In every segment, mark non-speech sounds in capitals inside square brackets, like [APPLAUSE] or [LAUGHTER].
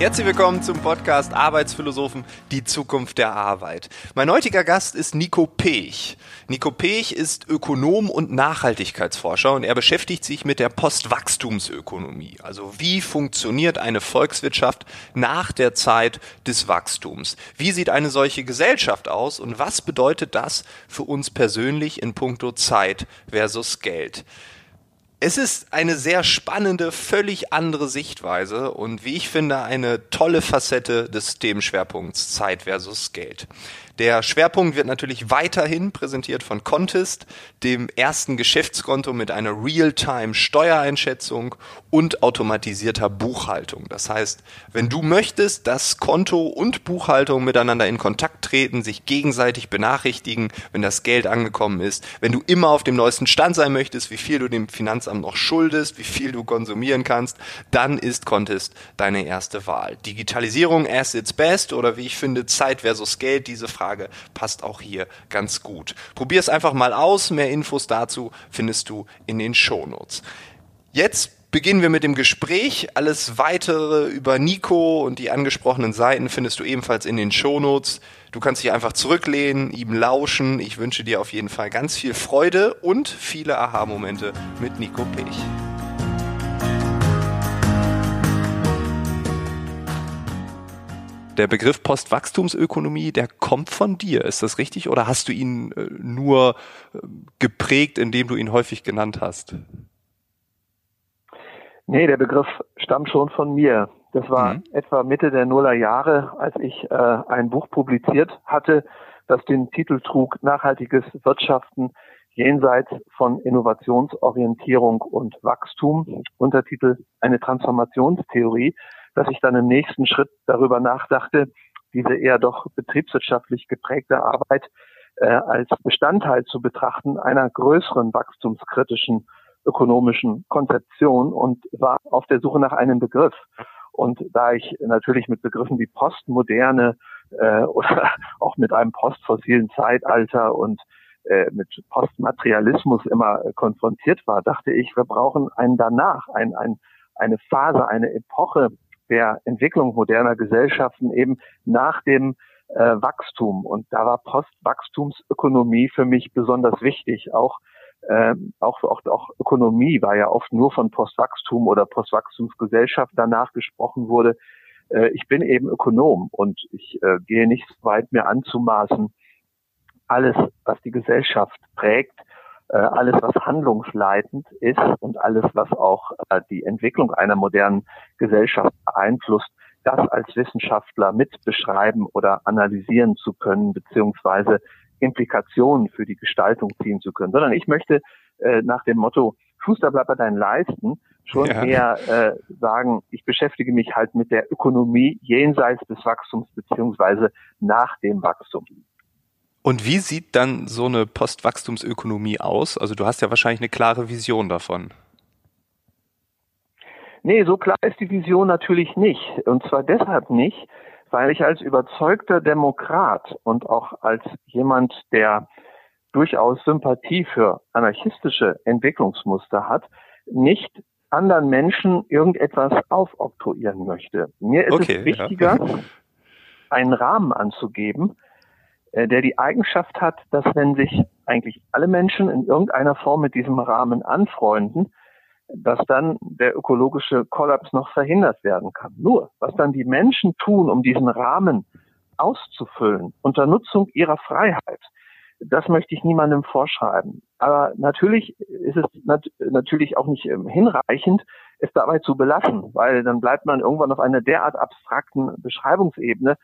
Herzlich willkommen zum Podcast Arbeitsphilosophen, die Zukunft der Arbeit. Mein heutiger Gast ist Nico Pech. Nico Pech ist Ökonom und Nachhaltigkeitsforscher und er beschäftigt sich mit der Postwachstumsökonomie. Also wie funktioniert eine Volkswirtschaft nach der Zeit des Wachstums? Wie sieht eine solche Gesellschaft aus und was bedeutet das für uns persönlich in puncto Zeit versus Geld? Es ist eine sehr spannende, völlig andere Sichtweise und wie ich finde eine tolle Facette des Themenschwerpunkts Zeit versus Geld. Der Schwerpunkt wird natürlich weiterhin präsentiert von Contest, dem ersten Geschäftskonto mit einer Real-Time-Steuereinschätzung und automatisierter Buchhaltung. Das heißt, wenn du möchtest, dass Konto und Buchhaltung miteinander in Kontakt treten, sich gegenseitig benachrichtigen, wenn das Geld angekommen ist, wenn du immer auf dem neuesten Stand sein möchtest, wie viel du dem Finanzamt noch schuldest, wie viel du konsumieren kannst, dann ist Contest deine erste Wahl. Digitalisierung as its best oder wie ich finde, Zeit versus Geld, diese Frage Frage passt auch hier ganz gut. Probier es einfach mal aus. Mehr Infos dazu findest du in den Shownotes. Jetzt beginnen wir mit dem Gespräch. Alles weitere über Nico und die angesprochenen Seiten findest du ebenfalls in den Shownotes. Du kannst dich einfach zurücklehnen, ihm lauschen. Ich wünsche dir auf jeden Fall ganz viel Freude und viele Aha-Momente mit Nico Pech. Der Begriff Postwachstumsökonomie, der kommt von dir. Ist das richtig? Oder hast du ihn äh, nur äh, geprägt, indem du ihn häufig genannt hast? Nee, der Begriff stammt schon von mir. Das war mhm. etwa Mitte der Nuller Jahre, als ich äh, ein Buch publiziert hatte, das den Titel trug Nachhaltiges Wirtschaften jenseits von Innovationsorientierung und Wachstum. Untertitel Eine Transformationstheorie dass ich dann im nächsten Schritt darüber nachdachte, diese eher doch betriebswirtschaftlich geprägte Arbeit äh, als Bestandteil zu betrachten einer größeren wachstumskritischen ökonomischen Konzeption und war auf der Suche nach einem Begriff. Und da ich natürlich mit Begriffen wie Postmoderne äh, [LAUGHS] oder auch mit einem postfossilen Zeitalter und äh, mit Postmaterialismus immer äh, konfrontiert war, dachte ich, wir brauchen einen danach, ein, ein, eine Phase, eine Epoche der Entwicklung moderner Gesellschaften eben nach dem äh, Wachstum. Und da war Postwachstumsökonomie für mich besonders wichtig. Auch, äh, auch, auch, auch Ökonomie war ja oft nur von Postwachstum oder Postwachstumsgesellschaft danach gesprochen wurde. Äh, ich bin eben Ökonom und ich äh, gehe nicht weit, mir anzumaßen, alles, was die Gesellschaft prägt, alles, was handlungsleitend ist und alles, was auch äh, die Entwicklung einer modernen Gesellschaft beeinflusst, das als Wissenschaftler mit beschreiben oder analysieren zu können, beziehungsweise Implikationen für die Gestaltung ziehen zu können, sondern ich möchte äh, nach dem Motto Schuster bleibt bei deinen Leisten schon ja. eher äh, sagen, ich beschäftige mich halt mit der Ökonomie jenseits des Wachstums beziehungsweise nach dem Wachstum. Und wie sieht dann so eine Postwachstumsökonomie aus? Also du hast ja wahrscheinlich eine klare Vision davon. Nee, so klar ist die Vision natürlich nicht. Und zwar deshalb nicht, weil ich als überzeugter Demokrat und auch als jemand, der durchaus Sympathie für anarchistische Entwicklungsmuster hat, nicht anderen Menschen irgendetwas aufoktroyieren möchte. Mir ist okay, es wichtiger, ja. [LAUGHS] einen Rahmen anzugeben, der die Eigenschaft hat, dass wenn sich eigentlich alle Menschen in irgendeiner Form mit diesem Rahmen anfreunden, dass dann der ökologische Kollaps noch verhindert werden kann. Nur, was dann die Menschen tun, um diesen Rahmen auszufüllen, unter Nutzung ihrer Freiheit, das möchte ich niemandem vorschreiben. Aber natürlich ist es nat natürlich auch nicht ähm, hinreichend, es dabei zu belassen, weil dann bleibt man irgendwann auf einer derart abstrakten Beschreibungsebene, äh,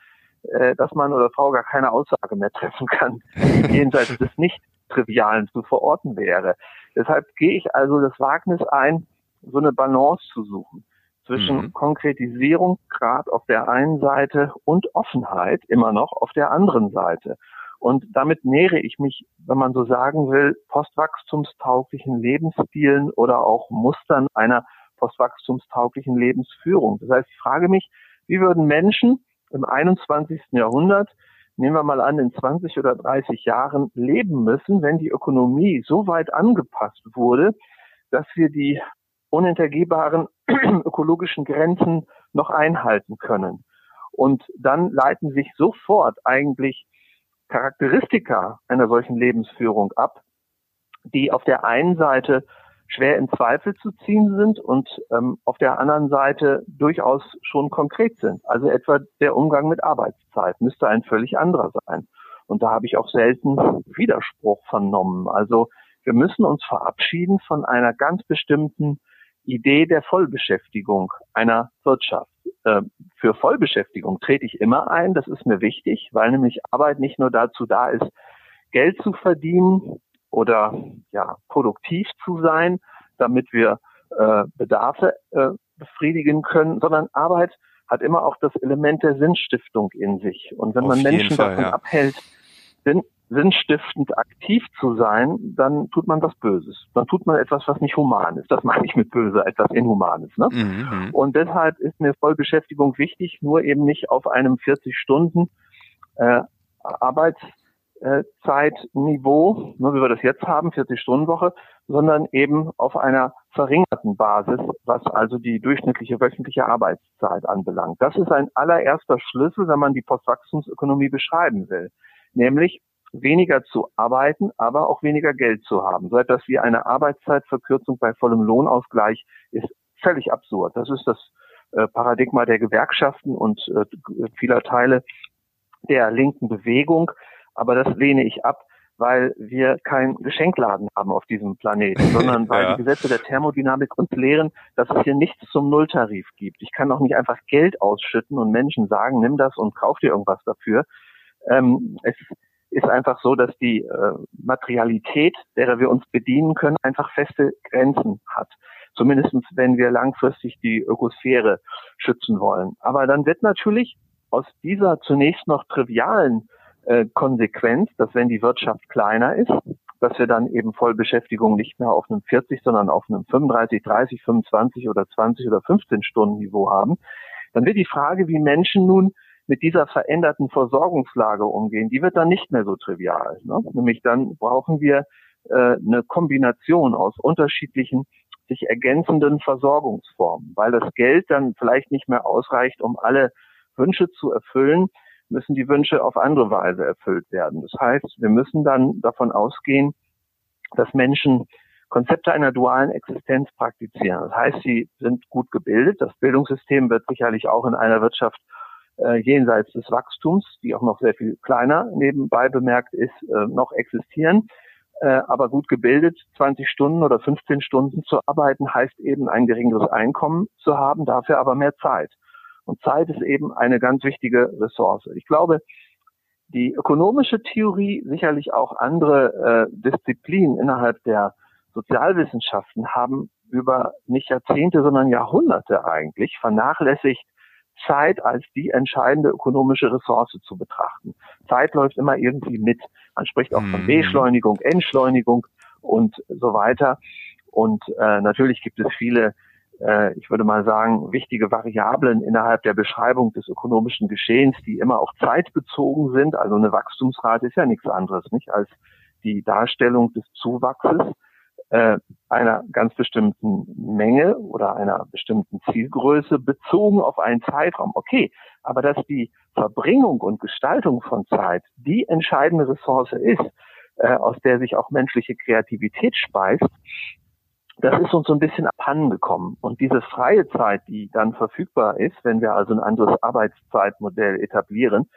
dass Mann oder Frau gar keine Aussage mehr treffen kann, [LAUGHS] jenseits des Nicht-Trivialen zu verorten wäre. Deshalb gehe ich also das Wagnis ein, so eine Balance zu suchen zwischen mhm. Konkretisierung gerade auf der einen Seite und Offenheit immer noch auf der anderen Seite. Und damit nähere ich mich, wenn man so sagen will, postwachstumstauglichen Lebensstilen oder auch Mustern einer postwachstumstauglichen Lebensführung. Das heißt, ich frage mich, wie würden Menschen, im 21. Jahrhundert, nehmen wir mal an, in 20 oder 30 Jahren leben müssen, wenn die Ökonomie so weit angepasst wurde, dass wir die unhintergehbaren [CLEARS THROAT] ökologischen Grenzen noch einhalten können. Und dann leiten sich sofort eigentlich Charakteristika einer solchen Lebensführung ab, die auf der einen Seite schwer in Zweifel zu ziehen sind und ähm, auf der anderen Seite durchaus schon konkret sind. Also etwa der Umgang mit Arbeitszeit müsste ein völlig anderer sein. Und da habe ich auch selten Widerspruch vernommen. Also wir müssen uns verabschieden von einer ganz bestimmten Idee der Vollbeschäftigung einer Wirtschaft. Äh, für Vollbeschäftigung trete ich immer ein, das ist mir wichtig, weil nämlich Arbeit nicht nur dazu da ist, Geld zu verdienen oder ja produktiv zu sein, damit wir äh, Bedarfe äh, befriedigen können, sondern Arbeit hat immer auch das Element der Sinnstiftung in sich. Und wenn Auf man Menschen Fall, davon ja. abhält, Sinn, sinnstiftend aktiv zu sein, dann tut man was Böses. Dann tut man etwas, was nicht human ist. Das meine ich mit böse, etwas Inhumanes. Ne? Mhm. Und deshalb ist mir Vollbeschäftigung wichtig, nur eben nicht auf einem 40 Stunden äh, Arbeitszeitniveau, nur wie wir das jetzt haben, 40 Stunden Woche, sondern eben auf einer verringerten Basis, was also die durchschnittliche wöchentliche Arbeitszeit anbelangt. Das ist ein allererster Schlüssel, wenn man die Postwachstumsökonomie beschreiben will nämlich weniger zu arbeiten, aber auch weniger Geld zu haben. So etwas wie eine Arbeitszeitverkürzung bei vollem Lohnausgleich ist völlig absurd. Das ist das äh, Paradigma der Gewerkschaften und äh, vieler Teile der linken Bewegung. Aber das lehne ich ab, weil wir kein Geschenkladen haben auf diesem Planeten, sondern [LAUGHS] weil ja. die Gesetze der Thermodynamik uns lehren, dass es hier nichts zum Nulltarif gibt. Ich kann auch nicht einfach Geld ausschütten und Menschen sagen, nimm das und kauf dir irgendwas dafür. Ähm, es ist einfach so, dass die äh, Materialität, derer wir uns bedienen können, einfach feste Grenzen hat. Zumindest wenn wir langfristig die Ökosphäre schützen wollen. Aber dann wird natürlich aus dieser zunächst noch trivialen äh, Konsequenz, dass wenn die Wirtschaft kleiner ist, dass wir dann eben Vollbeschäftigung nicht mehr auf einem 40, sondern auf einem 35, 30, 25 oder 20 oder 15 Stunden Niveau haben, dann wird die Frage, wie Menschen nun mit dieser veränderten Versorgungslage umgehen, die wird dann nicht mehr so trivial. Ne? Nämlich dann brauchen wir äh, eine Kombination aus unterschiedlichen sich ergänzenden Versorgungsformen, weil das Geld dann vielleicht nicht mehr ausreicht, um alle Wünsche zu erfüllen, müssen die Wünsche auf andere Weise erfüllt werden. Das heißt, wir müssen dann davon ausgehen, dass Menschen Konzepte einer dualen Existenz praktizieren. Das heißt, sie sind gut gebildet. Das Bildungssystem wird sicherlich auch in einer Wirtschaft äh, jenseits des Wachstums, die auch noch sehr viel kleiner nebenbei bemerkt ist, äh, noch existieren. Äh, aber gut gebildet, 20 Stunden oder 15 Stunden zu arbeiten, heißt eben ein geringeres Einkommen zu haben, dafür aber mehr Zeit. Und Zeit ist eben eine ganz wichtige Ressource. Ich glaube, die ökonomische Theorie, sicherlich auch andere äh, Disziplinen innerhalb der Sozialwissenschaften haben über nicht Jahrzehnte, sondern Jahrhunderte eigentlich vernachlässigt, Zeit als die entscheidende ökonomische Ressource zu betrachten. Zeit läuft immer irgendwie mit. Man spricht auch von mhm. Beschleunigung, Entschleunigung und so weiter. Und äh, natürlich gibt es viele, äh, ich würde mal sagen, wichtige Variablen innerhalb der Beschreibung des ökonomischen Geschehens, die immer auch zeitbezogen sind. Also eine Wachstumsrate ist ja nichts anderes, nicht als die Darstellung des Zuwachses äh, einer ganz bestimmten Menge oder einer bestimmten Zielgröße bezogen auf einen Zeitraum. Okay, aber dass die Verbringung und Gestaltung von Zeit die entscheidende Ressource ist, äh, aus der sich auch menschliche Kreativität speist, das ist uns so ein bisschen abhandengekommen. Und diese freie Zeit, die dann verfügbar ist, wenn wir also ein anderes Arbeitszeitmodell etablieren,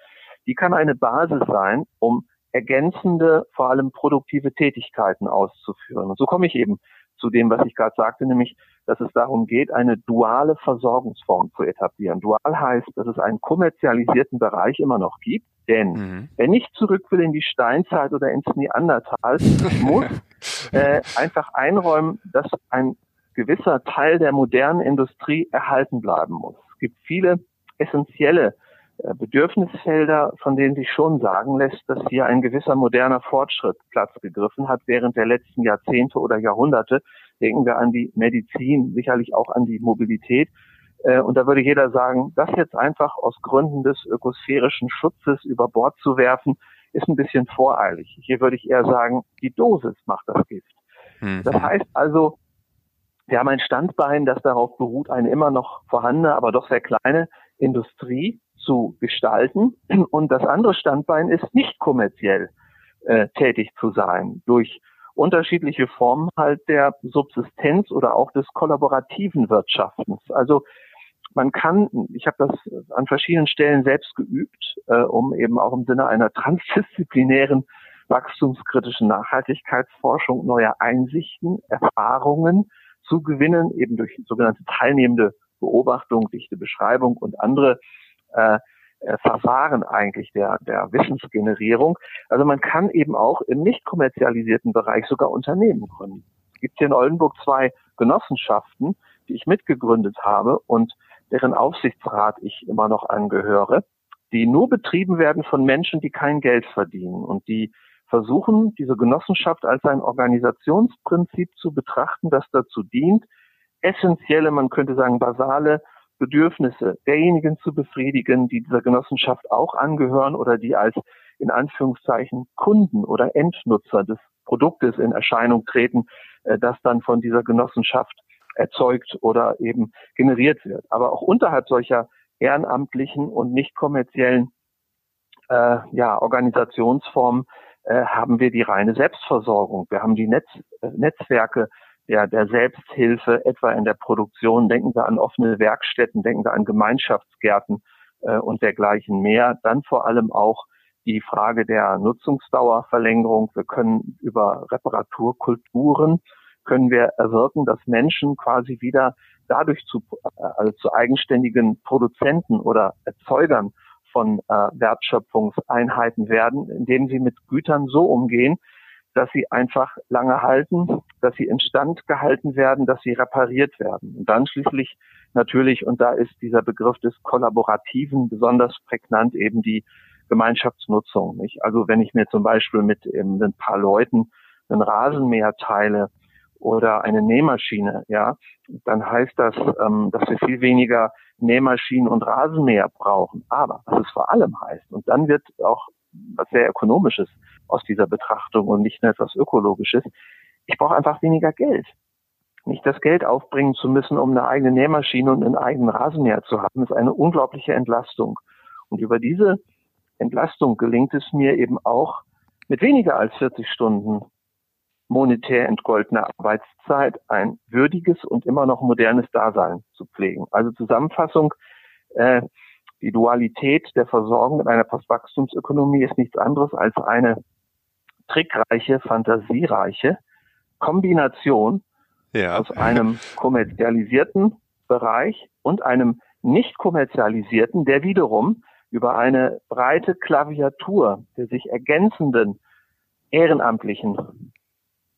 die kann eine Basis sein, um ergänzende, vor allem produktive Tätigkeiten auszuführen. Und so komme ich eben zu dem, was ich gerade sagte, nämlich, dass es darum geht, eine duale Versorgungsform zu etablieren. Dual heißt, dass es einen kommerzialisierten Bereich immer noch gibt, denn mhm. wer nicht zurück will in die Steinzeit oder ins Neandertal, [LAUGHS] muss äh, einfach einräumen, dass ein gewisser Teil der modernen Industrie erhalten bleiben muss. Es gibt viele essentielle äh, Bedürfnisfelder, von denen sich schon sagen lässt, dass hier ein gewisser moderner Fortschritt Platz gegriffen hat während der letzten Jahrzehnte oder Jahrhunderte. Denken wir an die Medizin, sicherlich auch an die Mobilität. Äh, und da würde jeder sagen, das jetzt einfach aus Gründen des ökosphärischen Schutzes über Bord zu werfen, ist ein bisschen voreilig. Hier würde ich eher sagen, die Dosis macht das Gift. Mhm. Das heißt also, Wir haben ein Standbein, das darauf beruht, eine immer noch vorhandene, aber doch sehr kleine Industrie zu gestalten. Und das andere Standbein ist nicht kommerziell äh, tätig zu sein durch unterschiedliche Formen halt der Subsistenz oder auch des kollaborativen Wirtschaftens. Also man kann, ich habe das an verschiedenen Stellen selbst geübt, äh, um eben auch im Sinne einer transdisziplinären wachstumskritischen Nachhaltigkeitsforschung neue Einsichten, Erfahrungen zu gewinnen, eben durch sogenannte teilnehmende Beobachtung, dichte Beschreibung und andere äh, äh, Verfahren eigentlich der, der Wissensgenerierung. Also man kann eben auch im nicht kommerzialisierten Bereich sogar Unternehmen gründen. Es gibt hier in Oldenburg zwei Genossenschaften, die ich mitgegründet habe und deren Aufsichtsrat ich immer noch angehöre, die nur betrieben werden von Menschen, die kein Geld verdienen und die versuchen, diese Genossenschaft als ein Organisationsprinzip zu betrachten, das dazu dient, essentielle, man könnte sagen basale Bedürfnisse derjenigen zu befriedigen, die dieser Genossenschaft auch angehören oder die als in Anführungszeichen Kunden oder Endnutzer des Produktes in Erscheinung treten, äh, das dann von dieser Genossenschaft erzeugt oder eben generiert wird. Aber auch unterhalb solcher ehrenamtlichen und nicht kommerziellen äh, ja, Organisationsformen äh, haben wir die reine Selbstversorgung. Wir haben die Netz, äh, Netzwerke der, der Selbsthilfe, etwa in der Produktion. Denken wir an offene Werkstätten, denken wir an Gemeinschaftsgärten äh, und dergleichen mehr. Dann vor allem auch die Frage der Nutzungsdauerverlängerung. Wir können über Reparaturkulturen können wir erwirken, dass Menschen quasi wieder dadurch zu, also zu eigenständigen Produzenten oder Erzeugern von äh, Wertschöpfungseinheiten werden, indem sie mit Gütern so umgehen, dass sie einfach lange halten, dass sie instand gehalten werden, dass sie repariert werden. Und dann schließlich natürlich, und da ist dieser Begriff des Kollaborativen besonders prägnant, eben die Gemeinschaftsnutzung. Nicht? Also wenn ich mir zum Beispiel mit eben ein paar Leuten einen Rasenmäher teile oder eine Nähmaschine, ja, dann heißt das, ähm, dass wir viel weniger Nähmaschinen und Rasenmäher brauchen. Aber was es vor allem heißt, und dann wird auch was sehr Ökonomisches aus dieser Betrachtung und nicht nur etwas Ökologisches. Ich brauche einfach weniger Geld. Nicht das Geld aufbringen zu müssen, um eine eigene Nähmaschine und einen eigenen Rasenmäher zu haben, ist eine unglaubliche Entlastung. Und über diese Entlastung gelingt es mir eben auch, mit weniger als 40 Stunden monetär entgoldene Arbeitszeit ein würdiges und immer noch modernes Dasein zu pflegen. Also Zusammenfassung, äh, die Dualität der Versorgung in einer Postwachstumsökonomie ist nichts anderes als eine trickreiche, fantasiereiche Kombination ja. aus einem kommerzialisierten Bereich und einem nicht kommerzialisierten, der wiederum über eine breite Klaviatur der sich ergänzenden ehrenamtlichen,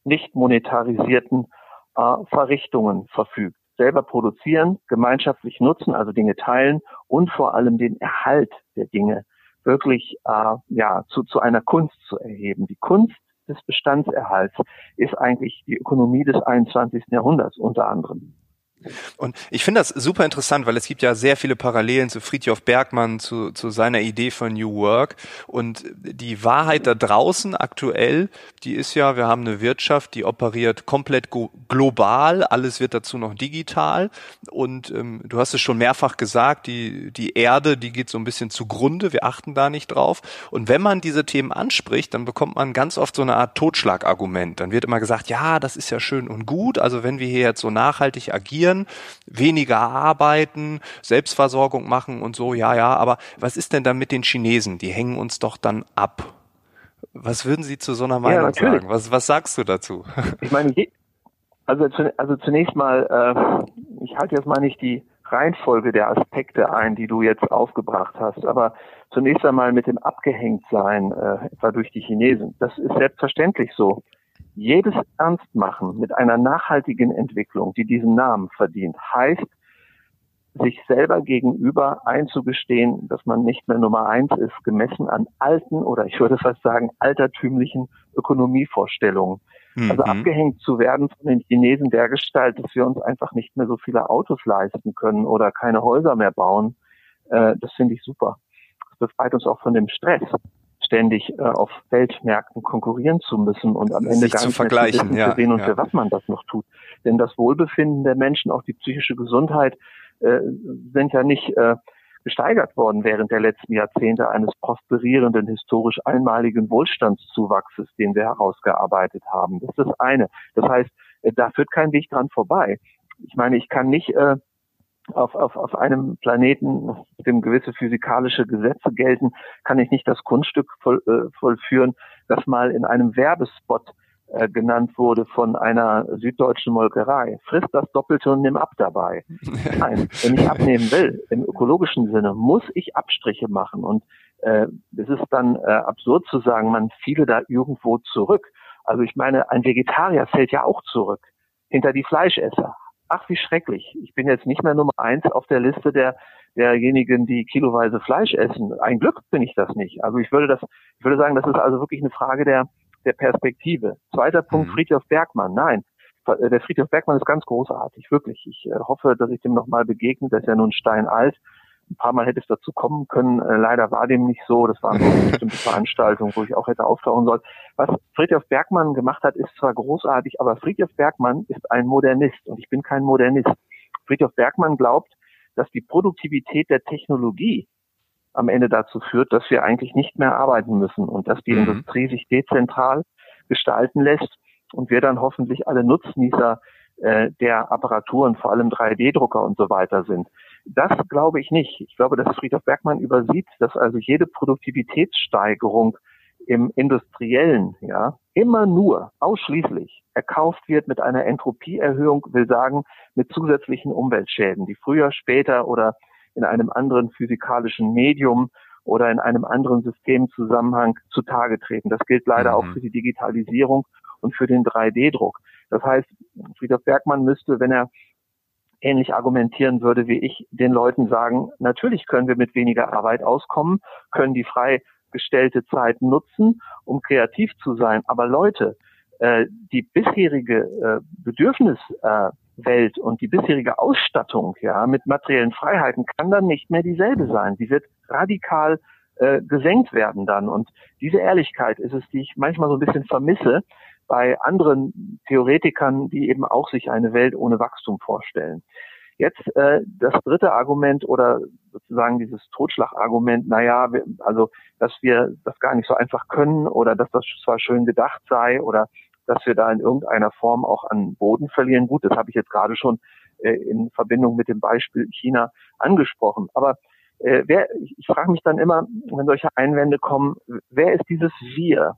nicht monetarisierten äh, Verrichtungen verfügt selber produzieren, gemeinschaftlich nutzen, also Dinge teilen und vor allem den Erhalt der Dinge wirklich äh, ja zu, zu einer Kunst zu erheben. Die Kunst des Bestandserhalts ist eigentlich die Ökonomie des 21. Jahrhunderts unter anderem. Und ich finde das super interessant, weil es gibt ja sehr viele Parallelen zu Friedhof Bergmann, zu, zu seiner Idee von New Work. Und die Wahrheit da draußen aktuell, die ist ja, wir haben eine Wirtschaft, die operiert komplett global, alles wird dazu noch digital. Und ähm, du hast es schon mehrfach gesagt, die, die Erde, die geht so ein bisschen zugrunde, wir achten da nicht drauf. Und wenn man diese Themen anspricht, dann bekommt man ganz oft so eine Art Totschlagargument. Dann wird immer gesagt, ja, das ist ja schön und gut, also wenn wir hier jetzt so nachhaltig agieren, reduzieren, weniger arbeiten, Selbstversorgung machen und so, ja, ja, aber was ist denn dann mit den Chinesen? Die hängen uns doch dann ab. Was würden Sie zu so einer Meinung ja, sagen? Was, was sagst du dazu? Ich meine, also, also zunächst mal, äh, ich halte jetzt mal nicht die Reihenfolge der Aspekte ein, die du jetzt aufgebracht hast, aber zunächst einmal mit dem Abgehängtsein, äh, etwa durch die Chinesen. Das ist selbstverständlich so jedes Ernstmachen mit einer nachhaltigen Entwicklung, die diesen Namen verdient, heißt, sich selber gegenüber einzugestehen, dass man nicht mehr Nummer eins ist, gemessen an alten oder ich würde fast sagen altertümlichen Ökonomievorstellungen. Mhm. Also abgehängt zu werden von den Chinesen der Gestalt, dass wir uns einfach nicht mehr so viele Autos leisten können oder keine Häuser mehr bauen, äh, das finde ich super. Das befreit uns auch von dem Stress. Ständig äh, auf Weltmärkten konkurrieren zu müssen und am Ende Sich gar zu nicht vergleichen, mehr zu ja, für wen und ja. für was man das noch tut. Denn das Wohlbefinden der Menschen, auch die psychische Gesundheit, äh, sind ja nicht äh, gesteigert worden während der letzten Jahrzehnte eines prosperierenden, historisch einmaligen Wohlstandszuwachses, den wir herausgearbeitet haben. Das ist das eine. Das heißt, äh, da führt kein Weg dran vorbei. Ich meine, ich kann nicht äh, auf, auf, auf einem Planeten, auf dem gewisse physikalische Gesetze gelten, kann ich nicht das Kunststück voll, äh, vollführen, das mal in einem Werbespot äh, genannt wurde von einer süddeutschen Molkerei. Friss das Doppelte und nimm ab dabei. [LAUGHS] Nein, wenn ich abnehmen will, im ökologischen Sinne, muss ich Abstriche machen. Und äh, es ist dann äh, absurd zu sagen, man fiele da irgendwo zurück. Also ich meine, ein Vegetarier fällt ja auch zurück hinter die Fleischesser. Ach, wie schrecklich. Ich bin jetzt nicht mehr Nummer eins auf der Liste der derjenigen, die kiloweise Fleisch essen. Ein Glück bin ich das nicht. Also ich würde das, ich würde sagen, das ist also wirklich eine Frage der, der Perspektive. Zweiter Punkt, Mhm. Friedhof Bergmann. Nein, der Friedhof Bergmann ist ganz großartig, wirklich. Ich äh, hoffe, dass ich dem nochmal begegne. Der ist ja nun steinalt. Ein paar Mal hätte es dazu kommen können. Äh, leider war dem nicht so. Das war eine bestimmte [LAUGHS] Veranstaltung, wo ich auch hätte auftauchen sollen. Was Friedhof Bergmann gemacht hat, ist zwar großartig, aber Friedhof Bergmann ist ein Modernist und ich bin kein Modernist. Friedhof Bergmann glaubt, dass die Produktivität der Technologie am Ende dazu führt, dass wir eigentlich nicht mehr arbeiten müssen und dass die Mhm. Industrie sich dezentral gestalten lässt und wir dann hoffentlich alle Nutznießer äh, der Apparaturen, vor allem 3D-Drucker und so weiter sind. Das glaube ich nicht. Ich glaube, dass Friedhof Bergmann übersieht, dass also jede Produktivitätssteigerung im Industriellen, ja, immer nur, ausschließlich erkauft wird mit einer Entropieerhöhung, will sagen, mit zusätzlichen Umweltschäden, die früher, später oder in einem anderen physikalischen Medium oder in einem anderen Systemzusammenhang zutage treten. Das gilt leider Mhm. auch für die Digitalisierung und für den 3D-Druck. Das heißt, Friedhof Bergmann müsste, wenn er ähnlich argumentieren würde wie ich, den Leuten sagen, natürlich können wir mit weniger Arbeit auskommen, können die freigestellte Zeit nutzen, um kreativ zu sein. Aber Leute, äh, die bisherige äh, Bedürfniswelt und die bisherige Ausstattung ja mit materiellen Freiheiten kann dann nicht mehr dieselbe sein. Sie wird radikal äh, gesenkt werden dann. Und diese Ehrlichkeit ist es, die ich manchmal so ein bisschen vermisse bei anderen Theoretikern, die eben auch sich eine Welt ohne Wachstum vorstellen. Jetzt äh, das dritte Argument oder sozusagen dieses Totschlagargument, naja, wir, also dass wir das gar nicht so einfach können oder dass das zwar schön gedacht sei oder dass wir da in irgendeiner Form auch an Boden verlieren. Gut, das habe ich jetzt gerade schon äh, in Verbindung mit dem Beispiel China angesprochen. Aber äh, wer, ich, ich frage mich dann immer, wenn solche Einwände kommen, wer ist dieses Wir?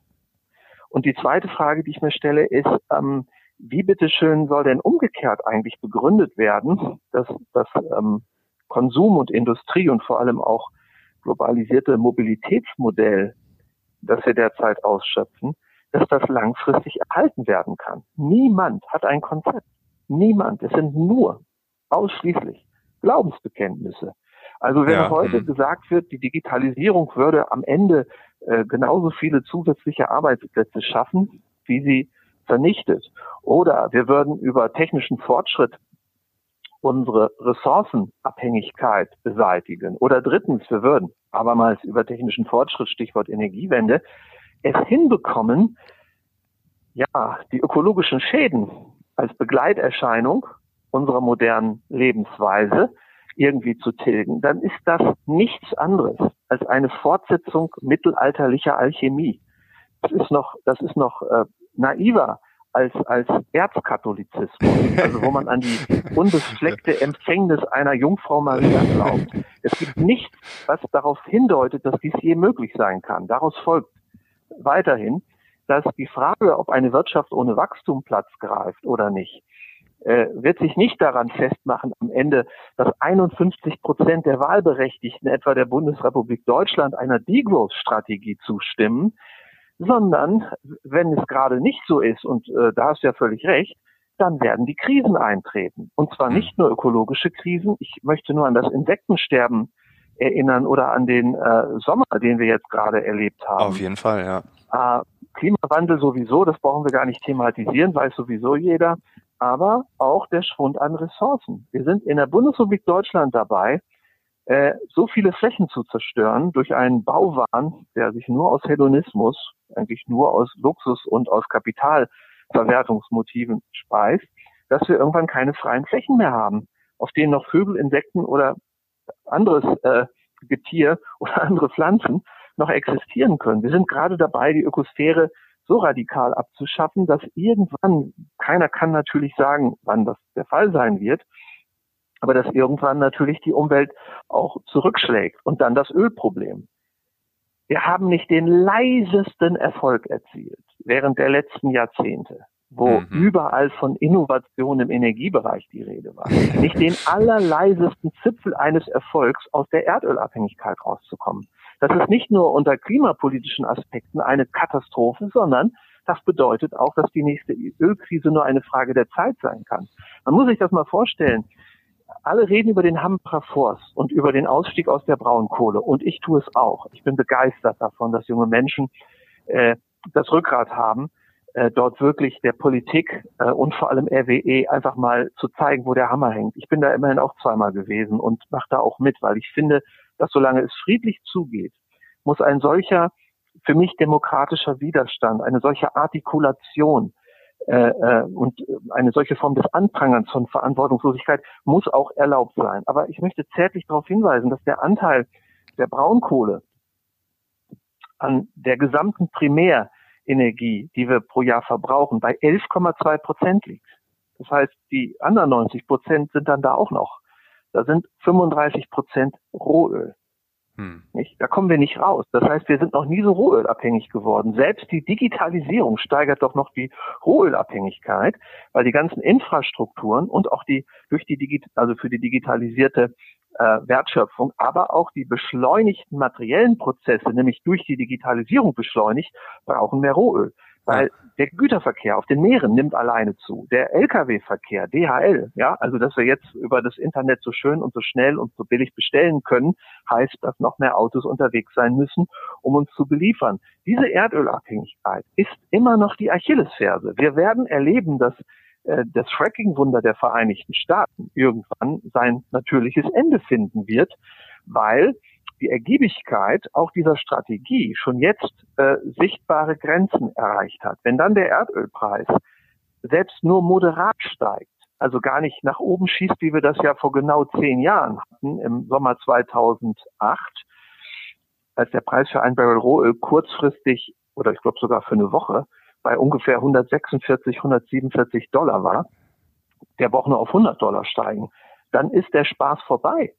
Und die zweite Frage, die ich mir stelle, ist, ähm, wie bitteschön soll denn umgekehrt eigentlich begründet werden, dass das ähm, Konsum und Industrie und vor allem auch globalisierte Mobilitätsmodell, das wir derzeit ausschöpfen, dass das langfristig erhalten werden kann. Niemand hat ein Konzept. Niemand. Es sind nur ausschließlich Glaubensbekenntnisse. Also wenn Ja, heute hm. gesagt wird, die Digitalisierung würde am Ende äh, genauso viele zusätzliche Arbeitsplätze schaffen, wie sie vernichtet. Oder wir würden über technischen Fortschritt unsere Ressourcenabhängigkeit beseitigen. Oder drittens, wir würden abermals über technischen Fortschritt, Stichwort Energiewende, es hinbekommen, ja, die ökologischen Schäden als Begleiterscheinung unserer modernen Lebensweise irgendwie zu tilgen, dann ist das nichts anderes als eine Fortsetzung mittelalterlicher Alchemie. Das ist noch, das ist noch äh, naiver als als Erzkatholizismus, also wo man an die [LAUGHS] unbefleckte Empfängnis einer Jungfrau Maria glaubt. Es gibt nichts, was darauf hindeutet, dass dies je möglich sein kann. Daraus folgt weiterhin, dass die Frage, ob eine Wirtschaft ohne Wachstum Platz greift oder nicht, äh, wird sich nicht daran festmachen am Ende, dass 51 Prozent der Wahlberechtigten etwa der Bundesrepublik Deutschland einer Degrowth-Strategie zustimmen, sondern wenn es gerade nicht so ist, und äh, da hast du ja völlig recht, dann werden die Krisen eintreten. Und zwar nicht nur ökologische Krisen. Ich möchte nur an das Insektensterben erinnern oder an den äh, Sommer, den wir jetzt gerade erlebt haben. Auf jeden Fall, ja. Äh, Klimawandel sowieso, das brauchen wir gar nicht thematisieren, weiß sowieso jeder. Aber auch der Schwund an Ressourcen. Wir sind in der Bundesrepublik Deutschland dabei, äh, so viele Flächen zu zerstören durch einen Bauwahn, der sich nur aus Hedonismus, eigentlich nur aus Luxus und aus Kapitalverwertungsmotiven speist, dass wir irgendwann keine freien Flächen mehr haben, auf denen noch Vögel, Insekten oder anderes äh, Getier [LAUGHS] oder andere Pflanzen noch existieren können. Wir sind gerade dabei, die Ökosphäre so radikal abzuschaffen, dass irgendwann, keiner kann natürlich sagen, wann das der Fall sein wird, aber dass irgendwann natürlich die Umwelt auch zurückschlägt und dann das Ölproblem. Wir haben nicht den leisesten Erfolg erzielt während der letzten Jahrzehnte, wo mhm. überall von Innovation im Energiebereich die Rede war. Nicht den [LAUGHS] allerleisesten Zipfel eines Erfolgs aus der Erdölabhängigkeit rauszukommen. Das ist nicht nur unter klimapolitischen Aspekten eine Katastrophe, sondern das bedeutet auch, dass die nächste Ölkrise nur eine Frage der Zeit sein kann. Man muss sich das mal vorstellen. Alle reden über den Hampra Forst und über den Ausstieg aus der Braunkohle. Und ich tue es auch. Ich bin begeistert davon, dass junge Menschen äh, das Rückgrat haben, äh, dort wirklich der Politik äh, und vor allem RWE einfach mal zu zeigen, wo der Hammer hängt. Ich bin da immerhin auch zweimal gewesen und mache da auch mit, weil ich finde, dass solange es friedlich zugeht, muss ein solcher für mich demokratischer Widerstand, eine solche Artikulation äh, äh, und eine solche Form des Anprangerns von Verantwortungslosigkeit muss auch erlaubt sein. Aber ich möchte zärtlich darauf hinweisen, dass der Anteil der Braunkohle an der gesamten Primärenergie, die wir pro Jahr verbrauchen, bei 11,2 Prozent liegt. Das heißt, die anderen 90 Prozent sind dann da auch noch. Da sind 35 Prozent Rohöl. Hm. Nicht? Da kommen wir nicht raus. Das heißt, wir sind noch nie so rohölabhängig geworden. Selbst die Digitalisierung steigert doch noch die Rohölabhängigkeit, weil die ganzen Infrastrukturen und auch die durch die Digi also für die digitalisierte äh, Wertschöpfung, aber auch die beschleunigten materiellen Prozesse, nämlich durch die Digitalisierung beschleunigt, brauchen mehr Rohöl. Weil der Güterverkehr auf den Meeren nimmt alleine zu. Der Lkw-Verkehr, DHL, ja, also dass wir jetzt über das Internet so schön und so schnell und so billig bestellen können, heißt, dass noch mehr Autos unterwegs sein müssen, um uns zu beliefern. Diese Erdölabhängigkeit ist immer noch die Achillesferse. Wir werden erleben, dass äh, das Fracking-Wunder der Vereinigten Staaten irgendwann sein natürliches Ende finden wird, weil die Ergiebigkeit auch dieser Strategie schon jetzt äh, sichtbare Grenzen erreicht hat. Wenn dann der Erdölpreis selbst nur moderat steigt, also gar nicht nach oben schießt, wie wir das ja vor genau zehn Jahren hatten, im Sommer 2008, als der Preis für ein Barrel Rohöl kurzfristig oder ich glaube sogar für eine Woche bei ungefähr 146, 147 Dollar war, der Woche nur auf 100 Dollar steigen, dann ist der Spaß vorbei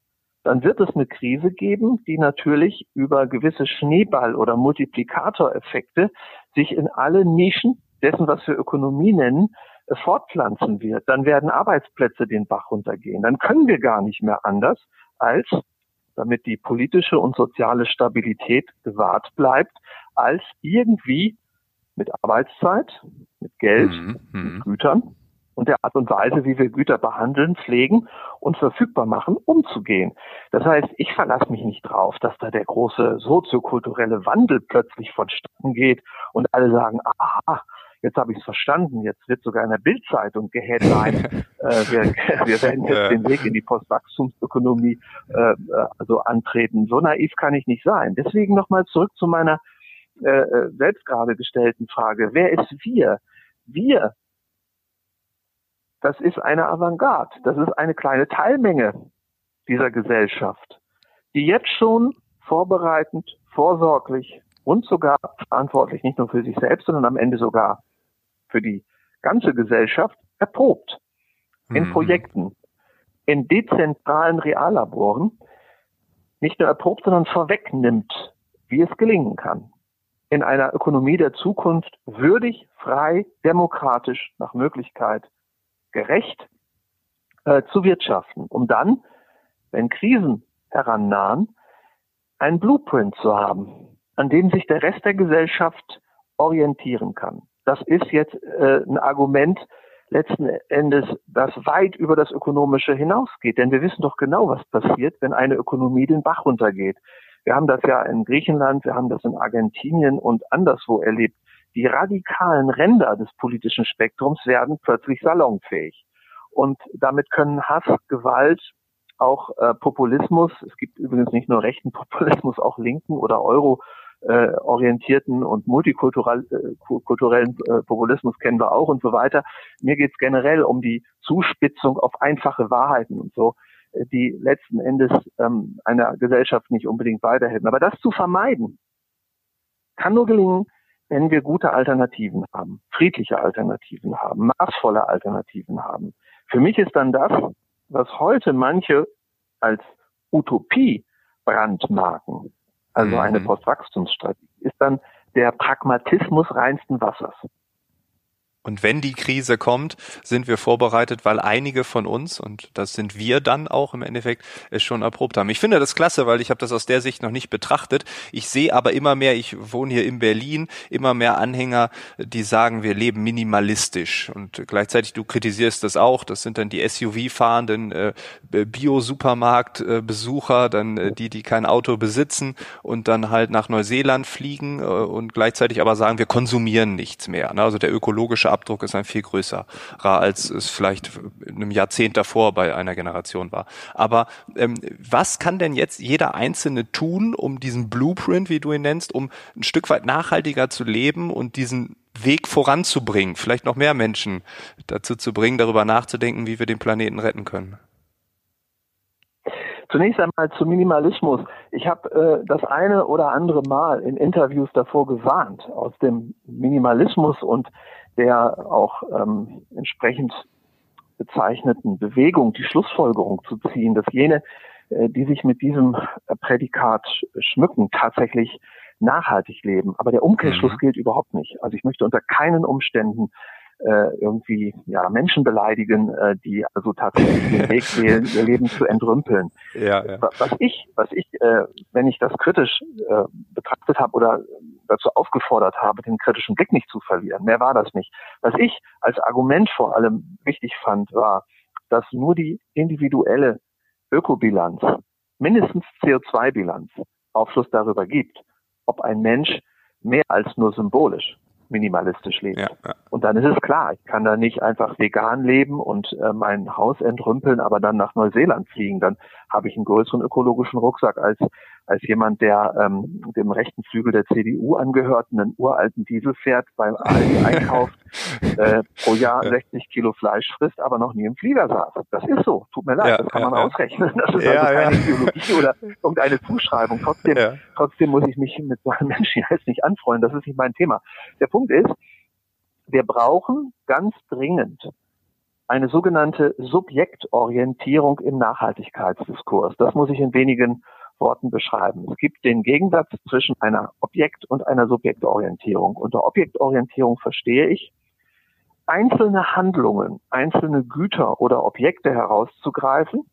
dann wird es eine Krise geben, die natürlich über gewisse Schneeball- oder Multiplikatoreffekte sich in alle Nischen dessen, was wir Ökonomie nennen, äh, fortpflanzen wird. Dann werden Arbeitsplätze den Bach runtergehen. Dann können wir gar nicht mehr anders, als damit die politische und soziale Stabilität gewahrt bleibt, als irgendwie mit Arbeitszeit, mit Geld, mhm. mit mhm. Gütern und der Art und Weise, wie wir Güter behandeln, pflegen und verfügbar machen, umzugehen. Das heißt, ich verlasse mich nicht drauf, dass da der große soziokulturelle Wandel plötzlich vonstatten geht und alle sagen, aha, jetzt habe ich es verstanden, jetzt wird sogar in der Bildzeitung geheadlined, [LAUGHS] äh, wir, wir werden jetzt den Weg in die Postwachstumsökonomie äh, äh, also antreten. So naiv kann ich nicht sein. Deswegen nochmal zurück zu meiner äh, äh, selbst gerade gestellten Frage. Wer ist wir? Wir das ist eine Avantgarde. Das ist eine kleine Teilmenge dieser Gesellschaft, die jetzt schon vorbereitend, vorsorglich und sogar verantwortlich nicht nur für sich selbst, sondern am Ende sogar für die ganze Gesellschaft erprobt. In mhm. Projekten, in dezentralen Reallaboren, nicht nur erprobt, sondern vorwegnimmt, wie es gelingen kann. In einer Ökonomie der Zukunft würdig, frei, demokratisch, nach Möglichkeit gerecht äh, zu wirtschaften, um dann, wenn Krisen herannahen, einen Blueprint zu haben, an dem sich der Rest der Gesellschaft orientieren kann. Das ist jetzt äh, ein Argument letzten Endes, das weit über das Ökonomische hinausgeht. Denn wir wissen doch genau, was passiert, wenn eine Ökonomie den Bach runtergeht. Wir haben das ja in Griechenland, wir haben das in Argentinien und anderswo erlebt die radikalen Ränder des politischen Spektrums werden plötzlich salonfähig. Und damit können Hass, Gewalt, auch äh, Populismus. Es gibt übrigens nicht nur rechten Populismus, auch linken oder Euro äh, orientierten und multikulturellen äh, äh, Populismus kennen wir auch und so weiter. Mir geht es generell um die Zuspitzung auf einfache Wahrheiten und so, äh, die letzten Endes ähm, einer Gesellschaft nicht unbedingt weiterhelfen. Aber das zu vermeiden, kann nur gelingen, wenn wir gute Alternativen haben, friedliche Alternativen haben, maßvolle Alternativen haben. Für mich ist dann das, was heute manche als Utopie brandmarken, also mhm. eine Postwachstumsstrategie, ist dann der Pragmatismus reinsten Wassers. Und wenn die Krise kommt, sind wir vorbereitet, weil einige von uns, und das sind wir dann auch im Endeffekt, es schon erprobt haben. Ich finde das klasse, weil ich habe das aus der Sicht noch nicht betrachtet. Ich sehe aber immer mehr, ich wohne hier in Berlin, immer mehr Anhänger, die sagen, wir leben minimalistisch. Und gleichzeitig, du kritisierst das auch, das sind dann die SUV-fahrenden äh, Bio-Supermarkt-Besucher, dann äh, die, die kein Auto besitzen und dann halt nach Neuseeland fliegen äh, und gleichzeitig aber sagen, wir konsumieren nichts mehr. Ne? Also der ökologische Abdruck ist ein viel größerer, als es vielleicht in einem Jahrzehnt davor bei einer Generation war. Aber ähm, was kann denn jetzt jeder Einzelne tun, um diesen Blueprint, wie du ihn nennst, um ein Stück weit nachhaltiger zu leben und diesen Weg voranzubringen, vielleicht noch mehr Menschen dazu zu bringen, darüber nachzudenken, wie wir den Planeten retten können? Zunächst einmal zum Minimalismus. Ich habe äh, das eine oder andere Mal in Interviews davor gewarnt, aus dem Minimalismus und der auch ähm, entsprechend bezeichneten Bewegung die Schlussfolgerung zu ziehen, dass jene, äh, die sich mit diesem äh, Prädikat schmücken, tatsächlich nachhaltig leben. Aber der Umkehrschluss mhm. gilt überhaupt nicht. Also ich möchte unter keinen Umständen äh, irgendwie ja Menschen beleidigen, äh, die also tatsächlich den [LAUGHS] Weg wählen, ihr Leben zu entrümpeln. Ja, ja. Was ich, was ich, äh, wenn ich das kritisch äh, betrachtet habe oder dazu aufgefordert habe, den kritischen Blick nicht zu verlieren, mehr war das nicht. Was ich als Argument vor allem wichtig fand, war, dass nur die individuelle Ökobilanz, mindestens CO2-Bilanz, Aufschluss darüber gibt, ob ein Mensch mehr als nur symbolisch minimalistisch lebt. Ja, ja. Und dann ist es klar, ich kann da nicht einfach vegan leben und äh, mein Haus entrümpeln, aber dann nach Neuseeland fliegen. Dann habe ich einen größeren ökologischen Rucksack als als jemand, der ähm, dem rechten Flügel der CDU angehört, einen uralten Diesel fährt, beim Aldi einkauft, [LAUGHS] äh, pro Jahr 60 Kilo Fleisch frisst, aber noch nie im Flieger saß. Das ist so. Tut mir leid, ja, das kann man ausrechnen. Das ist also keine Ideologie oder irgendeine Zuschreibung. Trotzdem, trotzdem muss ich mich mit so einem Menschen jetzt nicht anfreuen. Das ist nicht mein Thema. Der Punkt ist, wir brauchen ganz dringend eine sogenannte Subjektorientierung im Nachhaltigkeitsdiskurs. Das muss ich in wenigen Worten beschreiben. Es gibt den Gegensatz zwischen einer Objekt- und einer Subjektorientierung. Unter Objektorientierung verstehe ich, einzelne Handlungen, einzelne Güter oder Objekte herauszugreifen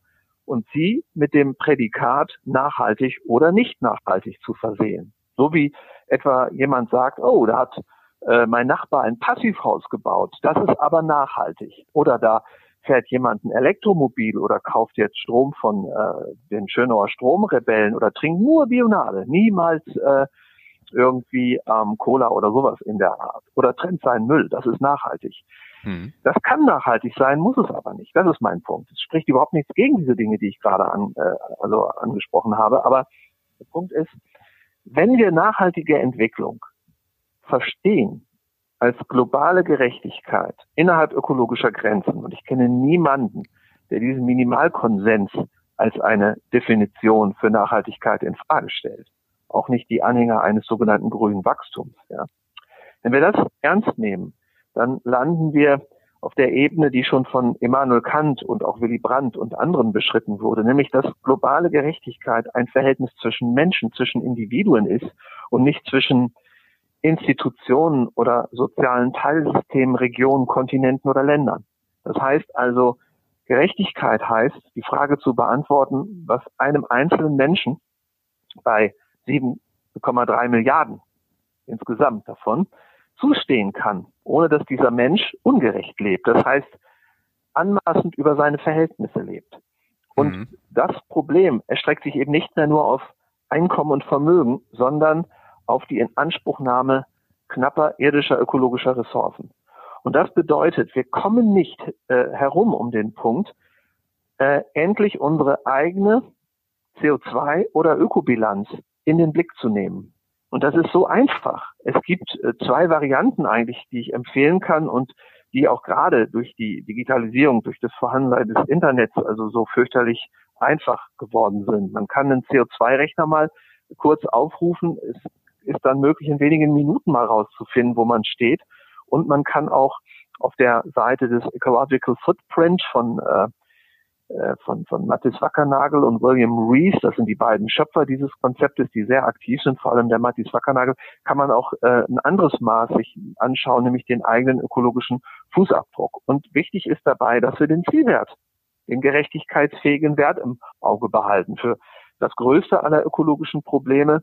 und sie mit dem Prädikat nachhaltig oder nicht nachhaltig zu versehen. So wie etwa jemand sagt, oh, da hat äh, mein Nachbar ein Passivhaus gebaut, das ist aber nachhaltig. Oder da fährt jemand ein Elektromobil oder kauft jetzt Strom von äh, den Schönauer Stromrebellen oder trinkt nur Bionade, niemals äh, irgendwie ähm, Cola oder sowas in der Art oder trennt seinen Müll, das ist nachhaltig. Hm. Das kann nachhaltig sein, muss es aber nicht. Das ist mein Punkt. Es spricht überhaupt nichts gegen diese Dinge, die ich gerade an, äh, also angesprochen habe. Aber der Punkt ist, wenn wir nachhaltige Entwicklung verstehen, als globale Gerechtigkeit innerhalb ökologischer Grenzen. Und ich kenne niemanden, der diesen Minimalkonsens als eine Definition für Nachhaltigkeit in Frage stellt. Auch nicht die Anhänger eines sogenannten grünen Wachstums. Ja. Wenn wir das ernst nehmen, dann landen wir auf der Ebene, die schon von Immanuel Kant und auch Willy Brandt und anderen beschritten wurde, nämlich dass globale Gerechtigkeit ein Verhältnis zwischen Menschen, zwischen Individuen ist und nicht zwischen Institutionen oder sozialen Teilsystemen, Regionen, Kontinenten oder Ländern. Das heißt also, Gerechtigkeit heißt, die Frage zu beantworten, was einem einzelnen Menschen bei 7,3 Milliarden insgesamt davon zustehen kann, ohne dass dieser Mensch ungerecht lebt. Das heißt, anmaßend über seine Verhältnisse lebt. Und mhm. das Problem erstreckt sich eben nicht mehr nur auf Einkommen und Vermögen, sondern auf die Inanspruchnahme knapper irdischer ökologischer Ressourcen. Und das bedeutet, wir kommen nicht äh, herum um den Punkt, äh, endlich unsere eigene CO2 oder Ökobilanz in den Blick zu nehmen. Und das ist so einfach. Es gibt äh, zwei Varianten eigentlich, die ich empfehlen kann und die auch gerade durch die Digitalisierung, durch das Vorhandensein des Internets also so fürchterlich einfach geworden sind. Man kann einen CO2-Rechner mal kurz aufrufen. Es ist dann möglich, in wenigen Minuten mal rauszufinden, wo man steht. Und man kann auch auf der Seite des Ecological Footprint von äh, äh, von, von Mathis Wackernagel und William Rees, das sind die beiden Schöpfer dieses Konzeptes, die sehr aktiv sind, vor allem der Mathis Wackernagel, kann man auch äh, ein anderes Maß sich anschauen, nämlich den eigenen ökologischen Fußabdruck. Und wichtig ist dabei, dass wir den Zielwert, den gerechtigkeitsfähigen Wert im Auge behalten. Für das größte aller ökologischen Probleme,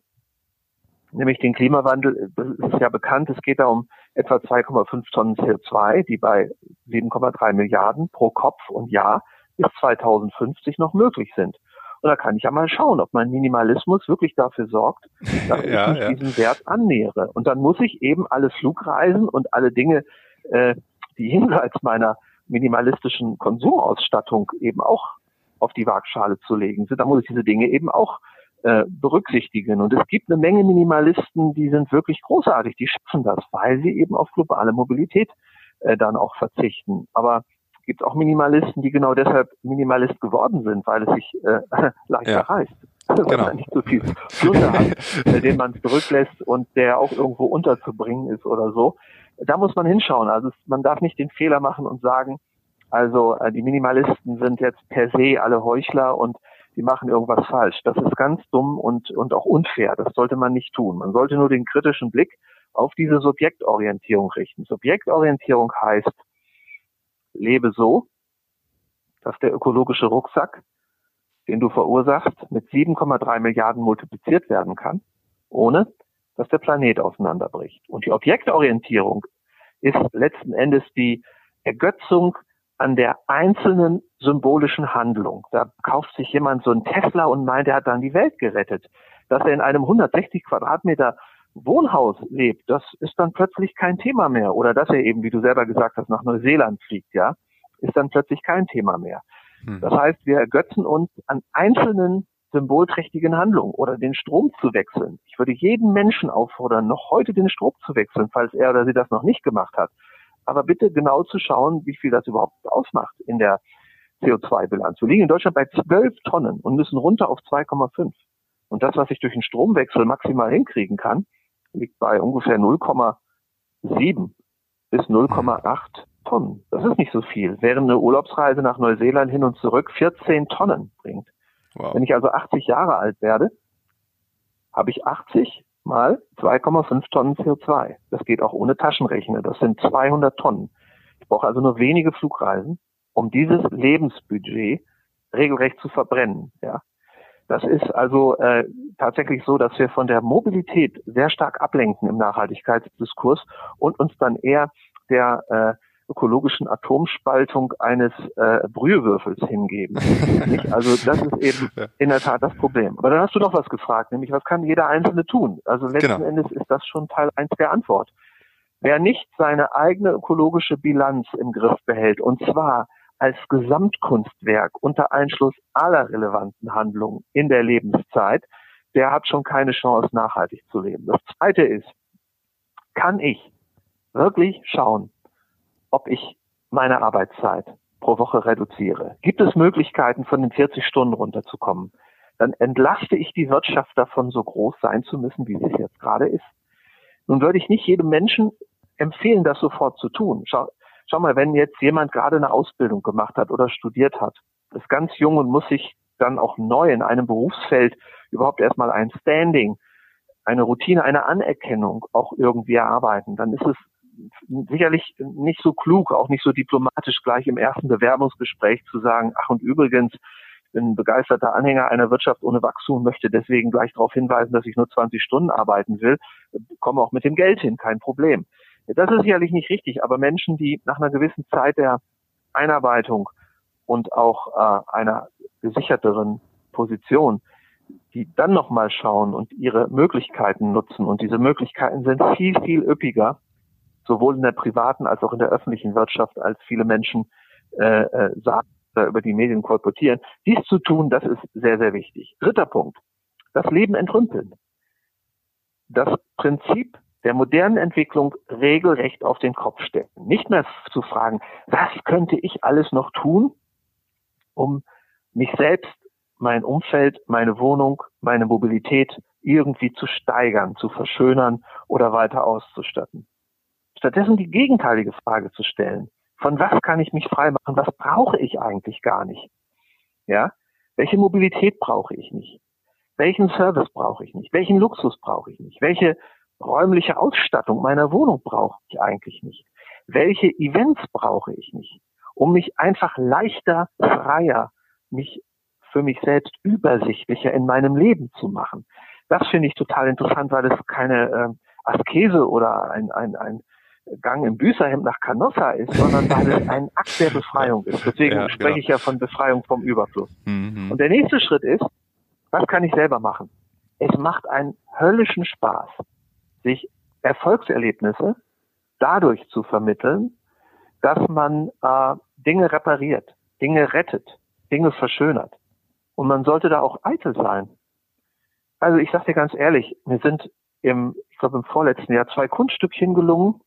nämlich den Klimawandel, das ist ja bekannt, es geht da um etwa 2,5 Tonnen CO2, die bei 7,3 Milliarden pro Kopf und Jahr bis 2050 noch möglich sind. Und da kann ich ja mal schauen, ob mein Minimalismus wirklich dafür sorgt, dass ich ja, mich ja. diesem Wert annähere. Und dann muss ich eben alle Flugreisen und alle Dinge, äh, die jenseits meiner minimalistischen Konsumausstattung eben auch auf die Waagschale zu legen sind, da muss ich diese Dinge eben auch äh, berücksichtigen. Und es gibt eine Menge Minimalisten, die sind wirklich großartig, die schaffen das, weil sie eben auf globale Mobilität äh, dann auch verzichten. Aber gibt es auch Minimalisten, die genau deshalb Minimalist geworden sind, weil es sich äh, [LAUGHS] leichter ja. reißt. [LAUGHS] Also genau. man nicht so viel Flunder hat, [LAUGHS] äh, den man zurücklässt und der auch irgendwo unterzubringen ist oder so. Da muss man hinschauen. Also man darf nicht den Fehler machen und sagen, also äh, die Minimalisten sind jetzt per se alle Heuchler und die machen irgendwas falsch. Das ist ganz dumm und, und auch unfair. Das sollte man nicht tun. Man sollte nur den kritischen Blick auf diese Subjektorientierung richten. Subjektorientierung heißt, lebe so, dass der ökologische Rucksack, den du verursachst, mit 7,3 Milliarden multipliziert werden kann, ohne dass der Planet auseinanderbricht. Und die Objektorientierung ist letzten Endes die Ergötzung an der einzelnen symbolischen Handlung. Da kauft sich jemand so einen Tesla und meint, er hat dann die Welt gerettet. Dass er in einem 160 Quadratmeter Wohnhaus lebt, das ist dann plötzlich kein Thema mehr. Oder dass er eben, wie du selber gesagt hast, nach Neuseeland fliegt, ja, ist dann plötzlich kein Thema mehr. Hm. Das heißt, wir ergötzen uns an einzelnen symbolträchtigen Handlungen oder den Strom zu wechseln. Ich würde jeden Menschen auffordern, noch heute den Strom zu wechseln, falls er oder sie das noch nicht gemacht hat. Aber bitte genau zu schauen, wie viel das überhaupt ausmacht in der CO2-Bilanz. Wir liegen in Deutschland bei 12 Tonnen und müssen runter auf 2,5. Und das, was ich durch den Stromwechsel maximal hinkriegen kann, liegt bei ungefähr 0,7 bis 0,8 Tonnen. Das ist nicht so viel. Während eine Urlaubsreise nach Neuseeland hin und zurück 14 Tonnen bringt. Wow. Wenn ich also 80 Jahre alt werde, habe ich 80 mal 2,5 Tonnen CO2. Das geht auch ohne Taschenrechner. Das sind 200 Tonnen. Ich brauche also nur wenige Flugreisen, um dieses Lebensbudget regelrecht zu verbrennen. Ja. Das ist also äh, tatsächlich so, dass wir von der Mobilität sehr stark ablenken im Nachhaltigkeitsdiskurs und uns dann eher der äh, ökologischen Atomspaltung eines äh, Brühewürfels hingeben. also das ist eben [LAUGHS] in der Tat das Problem. Aber dann hast du noch was gefragt, nämlich was kann jeder Einzelne tun? Also letzten genau. Endes ist das schon Teil eins der Antwort. Wer nicht seine eigene ökologische Bilanz im Griff behält, und zwar als Gesamtkunstwerk unter Einschluss aller relevanten Handlungen in der Lebenszeit, der hat schon keine Chance, nachhaltig zu leben. Das Zweite ist, kann ich wirklich schauen, ob ich meine Arbeitszeit pro Woche reduziere? Gibt es Möglichkeiten, von den 40 Stunden runterzukommen? Dann entlaste ich die Wirtschaft davon, so groß sein zu müssen, wie sie es jetzt gerade ist. Nun würde ich nicht jedem Menschen empfehlen, das sofort zu tun. Schau, schau mal, wenn jetzt jemand gerade eine Ausbildung gemacht hat oder studiert hat, ist ganz jung und muss sich dann auch neu in einem Berufsfeld überhaupt erstmal ein Standing, eine Routine, eine Anerkennung auch irgendwie erarbeiten, dann ist es sicherlich nicht so klug, auch nicht so diplomatisch gleich im ersten Bewerbungsgespräch zu sagen, ach und übrigens, ich bin ein begeisterter Anhänger einer Wirtschaft ohne Wachstum, möchte deswegen gleich darauf hinweisen, dass ich nur 20 Stunden arbeiten will, komme auch mit dem Geld hin, kein Problem. Das ist sicherlich nicht richtig, aber Menschen, die nach einer gewissen Zeit der Einarbeitung und auch äh, einer gesicherteren Position, die dann nochmal schauen und ihre Möglichkeiten nutzen. Und diese Möglichkeiten sind viel, viel üppiger, sowohl in der privaten als auch in der öffentlichen Wirtschaft, als viele Menschen äh, äh, sagen. da über die Medien kolportieren. Dies zu tun, das ist sehr, sehr wichtig. Dritter Punkt. Das Leben entrümpeln. Das Prinzip der modernen Entwicklung regelrecht auf den Kopf stellen. Nicht mehr zu fragen, was könnte ich alles noch tun, um mich selbst, mein Umfeld, meine Wohnung, meine Mobilität irgendwie zu steigern, zu verschönern oder weiter auszustatten. Stattdessen die gegenteilige Frage zu stellen. Von was kann ich mich freimachen? Was brauche ich eigentlich gar nicht? Ja? Welche Mobilität brauche ich nicht? Welchen Service brauche ich nicht? Welchen Luxus brauche ich nicht? Welche räumliche Ausstattung meiner Wohnung brauche ich eigentlich nicht? Welche Events brauche ich nicht? Um mich einfach leichter, freier, mich für mich selbst übersichtlicher in meinem Leben zu machen. Das finde ich total interessant, weil es keine äh, Askese oder ein, ein, ein Gang im Büßerhemd nach Canossa ist, sondern weil es ein Akt der Befreiung ist. Deswegen ja, spreche genau. ich ja von Befreiung vom Überfluss. Mhm. Und der nächste Schritt ist, was kann ich selber machen? Es macht einen höllischen Spaß, sich Erfolgserlebnisse dadurch zu vermitteln, dass man äh, Dinge repariert, Dinge rettet, Dinge verschönert. Und man sollte da auch eitel sein. Also ich sage dir ganz ehrlich, mir sind im, ich glaube im vorletzten Jahr zwei Kunststückchen gelungen,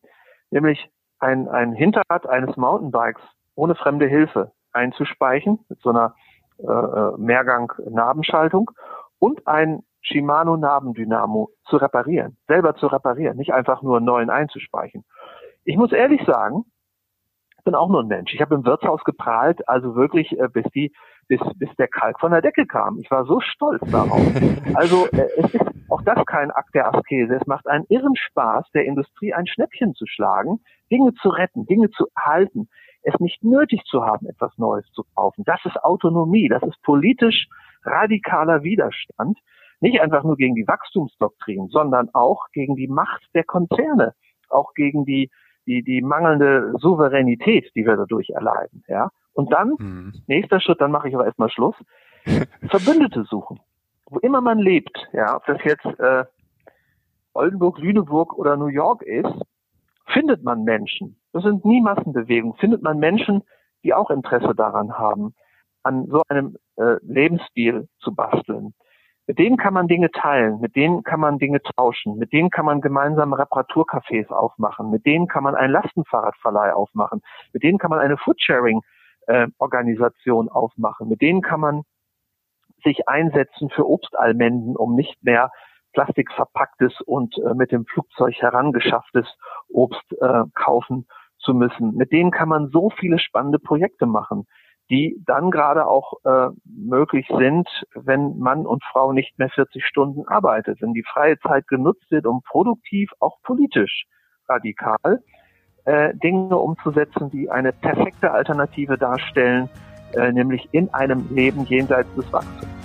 nämlich ein, ein Hinterrad eines Mountainbikes ohne fremde Hilfe einzuspeichen mit so einer äh, äh Mehrgang-Nabenschaltung und ein Shimano Nabendynamo zu reparieren, selber zu reparieren, nicht einfach nur einen neuen einzuspeichen. Ich muss ehrlich sagen, bin auch nur ein Mensch. Ich habe im Wirtshaus geprahlt, also wirklich äh, bis die bis, bis der Kalk von der Decke kam. Ich war so stolz darauf. [LAUGHS] Also äh, es ist auch das kein Akt der Askese. Es macht einen irren Spaß, der Industrie ein Schnäppchen zu schlagen, Dinge zu retten, Dinge zu erhalten, es nicht nötig zu haben, etwas Neues zu kaufen. Das ist Autonomie, das ist politisch radikaler Widerstand. Nicht einfach nur gegen die Wachstumsdoktrin, sondern auch gegen die Macht der Konzerne, auch gegen die die, die mangelnde Souveränität, die wir dadurch erleiden, ja. Und dann, mhm. nächster Schritt, dann mache ich aber erstmal Schluss, [LAUGHS] Verbündete suchen. Wo immer man lebt, ja, ob das jetzt äh, Oldenburg, Lüneburg oder New York ist, findet man Menschen. Das sind nie Massenbewegungen. Findet man Menschen, die auch Interesse daran haben, an so einem äh, Lebensstil zu basteln. Mit denen kann man Dinge teilen, mit denen kann man Dinge tauschen, mit denen kann man gemeinsam Reparaturcafés aufmachen, mit denen kann man einen Lastenfahrradverleih aufmachen, mit denen kann man eine Foodsharing-Organisation äh, aufmachen, mit denen kann man sich einsetzen für Obstalmenden, um nicht mehr plastikverpacktes und äh, mit dem Flugzeug herangeschafftes Obst äh, kaufen zu müssen. Mit denen kann man so viele spannende Projekte machen die dann gerade auch äh, möglich sind, wenn Mann und Frau nicht mehr 40 Stunden arbeitet, wenn die freie Zeit genutzt wird, um produktiv, auch politisch radikal äh, Dinge umzusetzen, die eine perfekte Alternative darstellen, äh, nämlich in einem Leben jenseits des Wachstums.